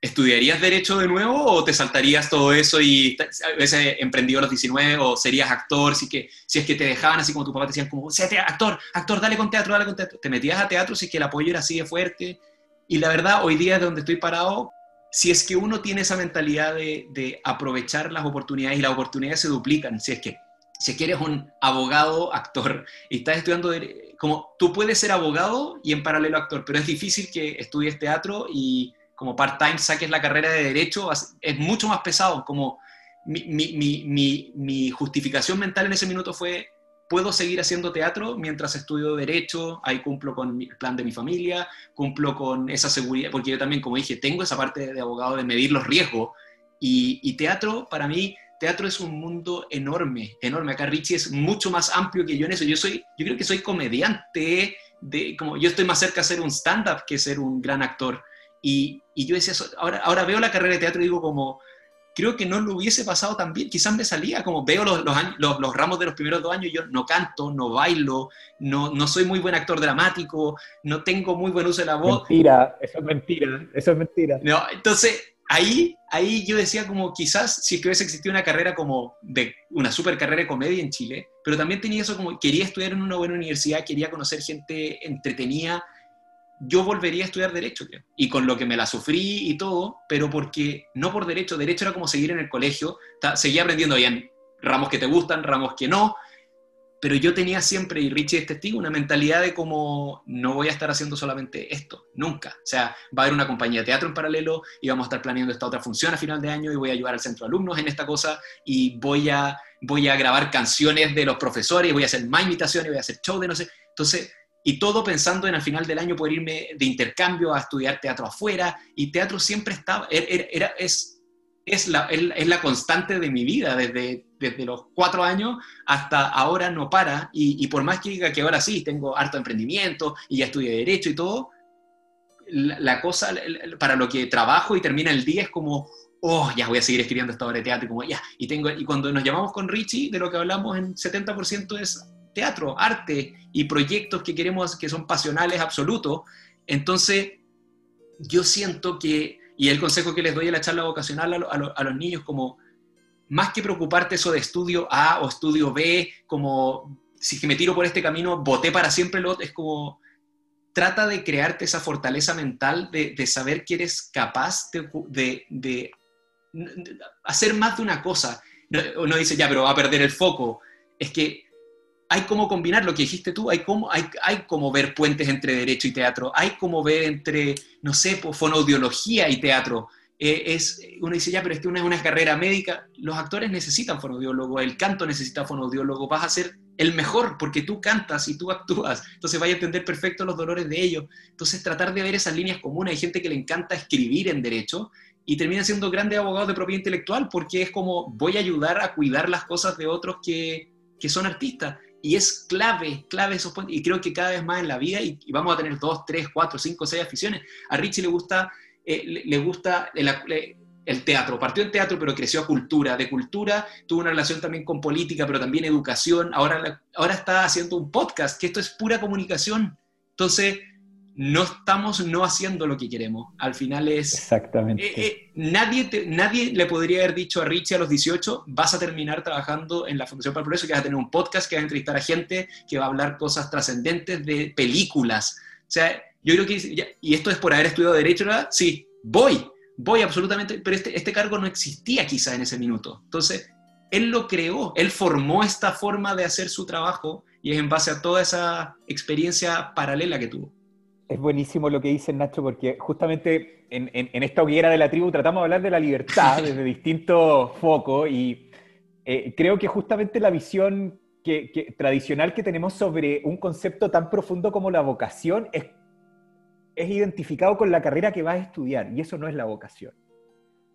¿estudiarías derecho de nuevo o te saltarías todo eso y a veces emprendido a los 19 o serías actor? Si, que, si es que te dejaban así como tu papá te decían como, sé actor, actor, dale con teatro, dale con teatro. Te metías a teatro si es que el apoyo era así de fuerte. Y la verdad, hoy día de donde estoy parado, si es que uno tiene esa mentalidad de, de aprovechar las oportunidades y las oportunidades se duplican, si es que si es que eres un abogado, actor, y estás estudiando, como tú puedes ser abogado y en paralelo actor, pero es difícil que estudies teatro y como part-time saques la carrera de derecho, es mucho más pesado. Como mi, mi, mi, mi, justificación mental en ese minuto fue, puedo seguir haciendo teatro mientras estudio derecho, ahí cumplo con el plan de mi familia, cumplo con esa seguridad, porque yo también, como dije, tengo esa parte de abogado de medir los riesgos. Y, y teatro, para mí, teatro es un mundo enorme, enorme. Acá Richie es mucho más amplio que yo en eso. Yo, soy, yo creo que soy comediante, de, como yo estoy más cerca de ser un stand-up que ser un gran actor. Y, yo decía, ahora, ahora veo la carrera de teatro y digo como, creo que no lo hubiese pasado tan bien. Quizás me salía, como veo los, los, los, ramos de los primeros dos años, yo no canto, no bailo, no, no soy muy buen actor dramático, no tengo muy buen uso de la voz. Mentira, eso es mentira, eso es mentira. No, entonces, ahí, ahí yo decía como quizás si es que hubiese existido una carrera como de una super carrera de comedia en Chile, pero también tenía eso como quería estudiar en una buena universidad, quería conocer gente entretenida, yo volvería a estudiar derecho, y con lo que me la sufrí y todo, pero porque no por derecho, derecho era como seguir en el colegio, seguía aprendiendo bien ramos que te gustan, ramos que no, pero yo tenía siempre, y Richie es testigo, una mentalidad de como no voy a estar haciendo solamente esto, nunca. O sea, va a haber una compañía de teatro en paralelo y vamos a estar planeando esta otra función a final de año y voy a ayudar al centro de alumnos en esta cosa y voy a, voy a grabar canciones de los profesores voy a hacer más imitaciones voy a hacer show de no sé. Entonces, y todo pensando en al final del año poder irme de intercambio a estudiar teatro afuera, y teatro siempre estaba, er, er, era, es, es, la, es la constante de mi vida, desde, desde los cuatro años hasta ahora no para, y, por más que diga que ahora sí, tengo harto emprendimiento y ya estudié Derecho y todo, la, cosa, para lo que trabajo y termina el día es como, oh, ya voy a seguir escribiendo esta obra de teatro, y como, ya, y, tengo, y cuando nos llamamos con Richie, de lo que hablamos en 70% es teatro, arte y proyectos que queremos que son pasionales absolutos. Entonces, yo siento que, y el consejo que les doy en la charla vocacional a, los niños, como más que preocuparte eso de estudio A o estudio B, como si me tiro por este camino, voté para siempre lo es como trata de crearte esa fortaleza mental de, saber que eres capaz de, de, hacer más de una cosa. Uno dice, ya, pero va a perder el foco. Es que hay como combinar lo que dijiste tú, hay como, hay, hay como ver puentes entre derecho y teatro, hay como ver entre, no sé, fonoaudiología y teatro. Eh, es, uno dice, ya, pero es que una es una carrera médica, los actores necesitan fonoaudiólogo, el canto necesita fonoaudiólogo, vas a ser el mejor porque tú cantas y tú actúas, entonces vaya a entender perfecto los dolores de ellos. Entonces tratar de ver esas líneas comunes, hay gente que le encanta escribir en derecho y termina siendo grandes abogados de propiedad intelectual porque es como voy a ayudar a cuidar las cosas de otros que, que son artistas. Y es clave, clave esos puentes. Y creo que cada vez más en la vida, y, vamos a tener dos, tres, cuatro, cinco, seis aficiones. A Richie le gusta, eh, le, gusta el, teatro. Partió en teatro, pero creció a cultura. De cultura tuvo una relación también con política, pero también educación. Ahora, ahora está haciendo un podcast, que esto es pura comunicación. Entonces, no estamos no haciendo lo que queremos. Al final es... Exactamente. Eh, eh, nadie, nadie le podría haber dicho a Richie a los 18, vas a terminar trabajando en la Fundación para el Progreso, que vas a tener un podcast, que vas a entrevistar a gente, que va a hablar cosas trascendentes de películas. O sea, yo creo que... y esto es por haber estudiado Derecho, ¿verdad? Sí, voy, voy absolutamente, pero este, este cargo no existía quizá en ese minuto. Entonces, él lo creó, él formó esta forma de hacer su trabajo y es en base a toda esa experiencia paralela que tuvo. Es buenísimo lo que dice Nacho, porque justamente en, esta hoguera de la tribu tratamos de hablar de la libertad [laughs] desde distintos focos y eh, creo que justamente la visión que, tradicional que tenemos sobre un concepto tan profundo como la vocación es, es identificado con la carrera que vas a estudiar y eso no es la vocación.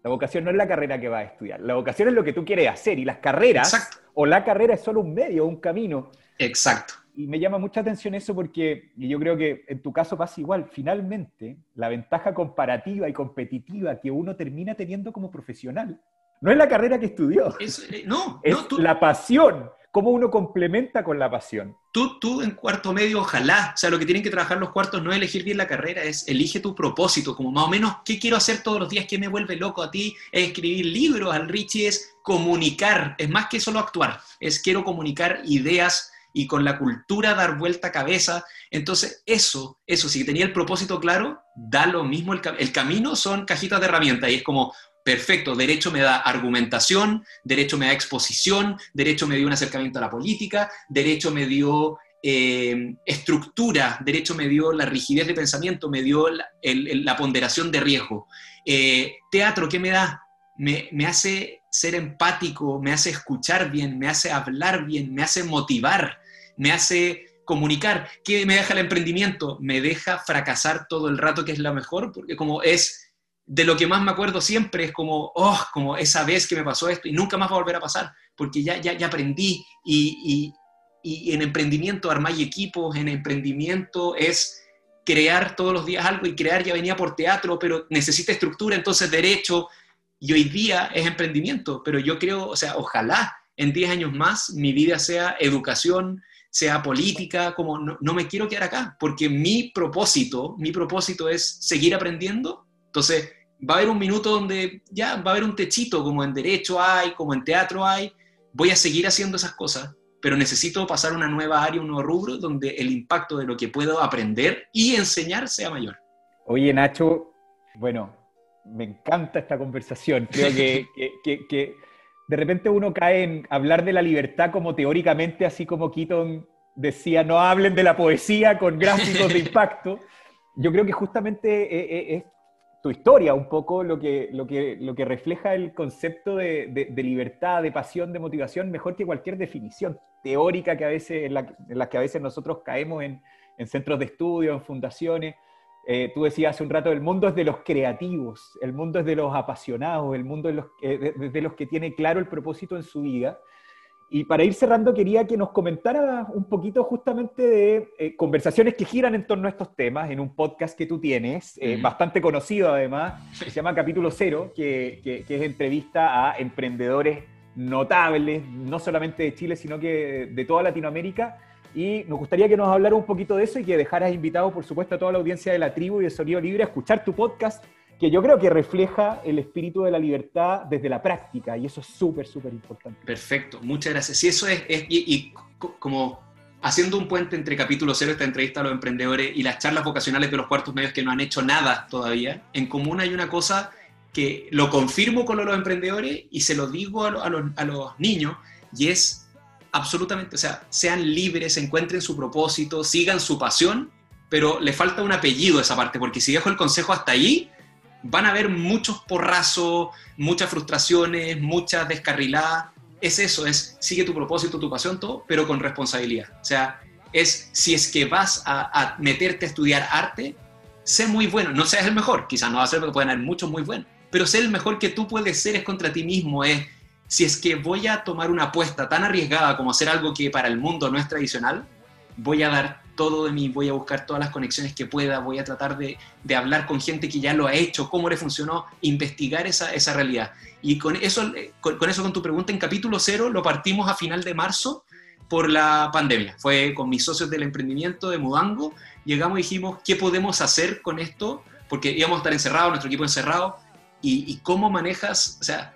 La vocación no es la carrera que vas a estudiar, la vocación es lo que tú quieres hacer y las carreras o la carrera es solo un medio, un camino. Exacto y me llama mucha atención eso porque yo creo que en tu caso pasa igual. Finalmente, la ventaja comparativa y competitiva que uno termina teniendo como profesional no es la carrera que estudió. Es, eh, no, [laughs] es la pasión. Cómo uno complementa con la pasión. Tú, tú en cuarto medio, ojalá. O sea, lo que tienen que trabajar los cuartos no es elegir bien la carrera, es elige tu propósito, como más o menos qué quiero hacer todos los días, qué me vuelve loco a ti, es escribir libros, al Richie es comunicar, es más que solo actuar, es quiero comunicar ideas y con la cultura dar vuelta cabeza. Entonces, eso, eso, si tenía el propósito claro, da lo mismo. El, el camino son cajitas de herramientas y es como, perfecto, derecho me da argumentación, derecho me da exposición, derecho me dio un acercamiento a la política, derecho me dio eh, estructura, derecho me dio la rigidez de pensamiento, me dio la, ponderación de riesgo. Eh, teatro, ¿qué me da? Me, me, hace ser empático, me hace escuchar bien, me hace hablar bien, me hace motivar, me hace comunicar. ¿Qué me deja el emprendimiento? Me deja fracasar todo el rato, que es lo mejor, porque como es de lo que más me acuerdo siempre, es como, oh, como esa vez que me pasó esto y nunca más va a volver a pasar, porque ya, ya, ya aprendí y, en emprendimiento armáis equipos, en emprendimiento es crear todos los días algo y crear ya venía por teatro, pero necesita estructura, entonces derecho, y hoy día es emprendimiento, pero yo creo, o sea, ojalá en 10 años más mi vida sea educación, sea política, como no, me quiero quedar acá, porque mi propósito, mi propósito es seguir aprendiendo. Entonces, va a haber un minuto donde ya va a haber un techito, como en derecho hay, como en teatro hay, voy a seguir haciendo esas cosas, pero necesito pasar a una nueva área, un nuevo rubro, donde el impacto de lo que puedo aprender y enseñar sea mayor. Oye, Nacho, bueno, me encanta esta conversación. Creo que, que, que, de repente uno cae en hablar de la libertad como teóricamente, así como Keaton decía, no hablen de la poesía con gráficos de impacto. Yo creo que justamente eh, eh, es, tu historia un poco lo que, lo que, lo que refleja el concepto de, de, libertad, de pasión, de motivación, mejor que cualquier definición teórica que a veces, en, la, en la que a veces nosotros caemos en, en centros de estudio, en fundaciones. Eh, tú decías hace un rato, el mundo es de los creativos, el mundo es de los apasionados, el mundo es de los, eh, de, de los que tiene claro el propósito en su vida. Y para ir cerrando, quería que nos comentara un poquito justamente de eh, conversaciones que giran en torno a estos temas en un podcast que tú tienes, eh, bastante conocido además, que se llama Capítulo Cero, que, que, que, es entrevista a emprendedores notables, no solamente de Chile, sino que de toda Latinoamérica. Y nos gustaría que nos hablara un poquito de eso y que dejaras invitado, por supuesto, a toda la audiencia de la tribu y de Sonido Libre a escuchar tu podcast que yo creo que refleja el espíritu de la libertad desde la práctica, y eso es súper, súper importante. Perfecto, muchas gracias. Sí, eso es, y, y, como haciendo un puente entre capítulo cero, esta entrevista a los emprendedores, y las charlas vocacionales de los cuartos medios que no han hecho nada todavía, en común hay una cosa que lo confirmo con los emprendedores y se lo digo a, los, a los niños, y es absolutamente, o sea, sean libres, encuentren su propósito, sigan su pasión, pero le falta un apellido a esa parte, porque si dejo el consejo hasta ahí, van a haber muchos porrazos, muchas frustraciones, muchas descarriladas. Es eso, es sigue tu propósito, tu pasión, todo, pero con responsabilidad. O sea, es si es que vas a, a meterte a estudiar arte, sé muy bueno. No seas el mejor, quizás no va a ser porque pueden haber muchos muy buenos, pero sé el mejor que tú puedes ser es contra ti mismo. Es si es que voy a tomar una apuesta tan arriesgada como hacer algo que para el mundo no es tradicional, voy a dar todo de mí, voy a buscar todas las conexiones que pueda, voy a tratar de, de, hablar con gente que ya lo ha hecho, cómo le funcionó, investigar esa, esa realidad. Y con eso, con, con, eso, con tu pregunta, en capítulo cero lo partimos a final de marzo por la pandemia. Fue con mis socios del emprendimiento de Mudango, llegamos y dijimos, ¿qué podemos hacer con esto? Porque íbamos a estar encerrados, nuestro equipo encerrado, y, y cómo manejas, o sea,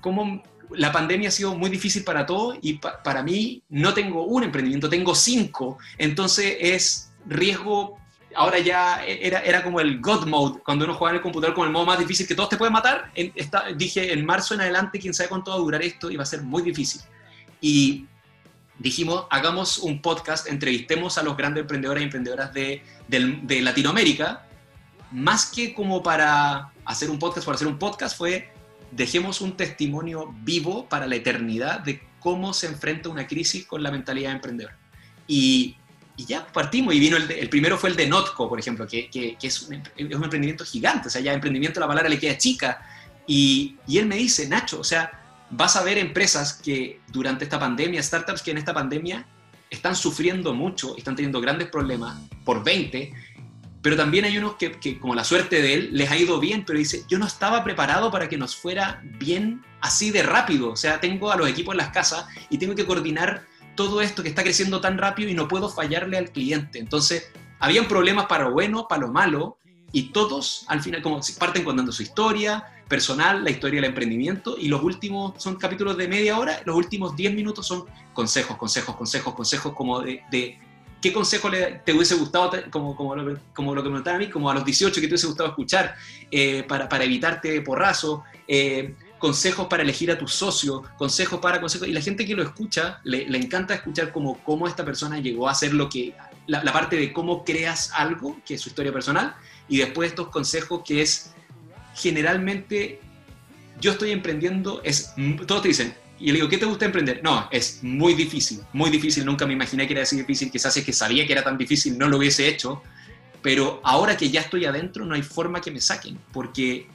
cómo la pandemia ha sido muy difícil para todos y pa para mí no tengo un emprendimiento, tengo cinco. Entonces es riesgo. Ahora ya era, era como el God mode, cuando uno juega en el computador con el modo más difícil que todos te pueden matar. En, esta, dije, en marzo en adelante, quién sabe cuánto va a durar esto y va a ser muy difícil. Y dijimos, hagamos un podcast, entrevistemos a los grandes emprendedores y emprendedoras de, de, de Latinoamérica. Más que como para hacer un podcast, por hacer un podcast, fue dejemos un testimonio vivo para la eternidad de cómo se enfrenta una crisis con la mentalidad de emprendedor. Y, ya partimos, y vino el, primero fue el de Notco, por ejemplo, que, es, un, es, emprendimiento gigante, o sea, ya emprendimiento la palabra le queda chica, y, y él me dice, Nacho, o sea, vas a ver empresas que durante esta pandemia, startups que en esta pandemia están sufriendo mucho, están teniendo grandes problemas por 20, pero también hay unos que, que, como la suerte de él, les ha ido bien, pero dice, yo no estaba preparado para que nos fuera bien así de rápido. O sea, tengo a los equipos en las casas y tengo que coordinar todo esto que está creciendo tan rápido y no puedo fallarle al cliente. Entonces, habían problemas para lo bueno, para lo malo, y todos al final como parten contando su historia personal, la historia del emprendimiento, y los últimos son capítulos de media hora, los últimos 10 minutos son consejos, consejos, consejos, consejos como de, de ¿qué consejo le, te hubiese gustado, como, como, lo, como lo que me preguntaban a mí, como a los 18 que te hubiese gustado escuchar eh, para, para, evitarte porrazo? Eh, consejos para elegir a tu socio, consejos para consejos. Y la gente que lo escucha, le, le encanta escuchar cómo, cómo, esta persona llegó a hacer lo que, la, la, parte de cómo creas algo, que es su historia personal, y después estos consejos que es generalmente, yo estoy emprendiendo, es, todos te dicen, y le digo, ¿qué te gusta emprender? No, es muy difícil, muy difícil. Nunca me imaginé que era así difícil. Quizás es que sabía que era tan difícil, no lo hubiese hecho. Pero ahora que ya estoy adentro, no hay forma que me saquen, porque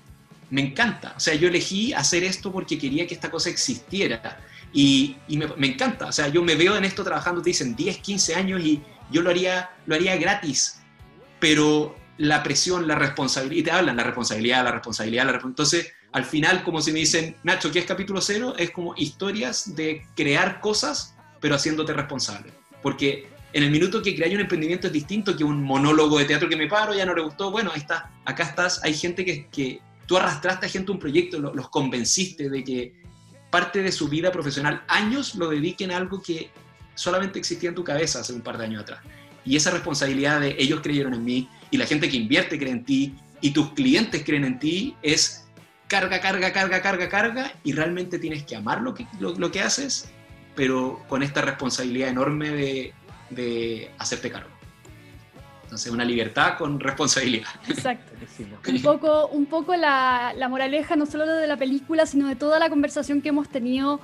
me encanta. O sea, yo elegí hacer esto porque quería que esta cosa existiera. Y, y me, encanta. O sea, yo me veo en esto trabajando, te dicen 10, 15 años y yo lo haría, lo haría gratis. Pero la presión, la responsabilidad, y te hablan la responsabilidad, la responsabilidad, la responsabilidad. Entonces, al final, como si me dicen, Nacho, ¿qué es capítulo cero? Es como historias de crear cosas, pero haciéndote responsable. Porque en el minuto que creáis un emprendimiento es distinto que un monólogo de teatro que me paro, ya no le gustó, bueno, ahí está, acá estás, hay gente que, que tú arrastraste a gente un proyecto, los convenciste de que parte de su vida profesional, años lo dediquen a algo que solamente existía en tu cabeza hace un par de años atrás. Y esa responsabilidad de ellos creyeron en mí y la gente que invierte cree en ti y tus clientes creen en ti es carga, carga, carga, carga, carga y realmente tienes que amar lo que, lo, que haces, pero con esta responsabilidad enorme de, de hacerte cargo. Entonces, una libertad con responsabilidad. Exacto. un poco, un poco la, la, moraleja no solo de la película, sino de toda la conversación que hemos tenido.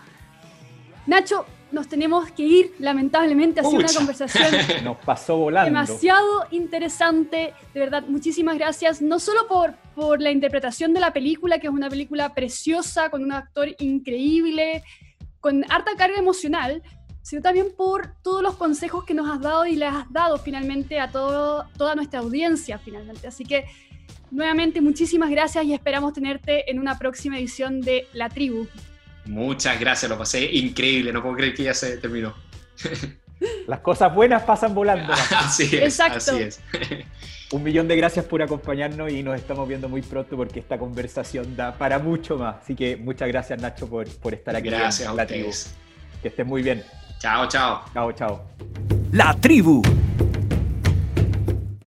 Nacho, nos tenemos que ir, lamentablemente, ha sido una conversación [laughs] nos pasó volando. demasiado interesante. De verdad, muchísimas gracias, no solo por, por la interpretación de la película, que es una película preciosa, con un actor increíble, con harta carga emocional, sino también por todos los consejos que nos has dado y le has dado finalmente a todo, toda nuestra audiencia finalmente. Así que nuevamente muchísimas gracias y esperamos tenerte en una próxima edición de La Tribu. Muchas gracias, lo pasé increíble, no puedo creer que ya se terminó. [laughs] Las cosas buenas pasan volando. [laughs] así es, así es. Un millón de gracias por acompañarnos y nos estamos viendo muy pronto porque esta conversación da para mucho más. Así que muchas gracias Nacho por, por estar aquí gracias en La Tribu. Que estés muy bien. Chao, chao. Chao, chao. La tribu